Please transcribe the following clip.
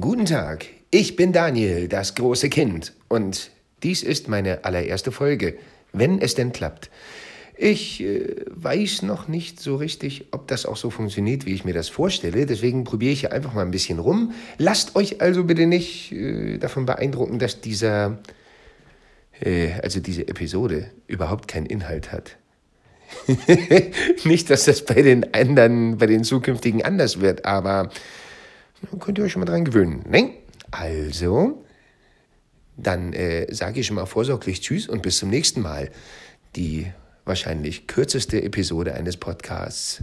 Guten Tag, ich bin Daniel, das große Kind, und dies ist meine allererste Folge, wenn es denn klappt. Ich äh, weiß noch nicht so richtig, ob das auch so funktioniert, wie ich mir das vorstelle. Deswegen probiere ich hier einfach mal ein bisschen rum. Lasst euch also bitte nicht äh, davon beeindrucken, dass dieser, äh, also diese Episode überhaupt keinen Inhalt hat. nicht, dass das bei den anderen, bei den zukünftigen anders wird, aber könnt ihr euch schon mal dran gewöhnen. Ne? Also, dann äh, sage ich schon mal vorsorglich Tschüss und bis zum nächsten Mal. Die wahrscheinlich kürzeste Episode eines Podcasts.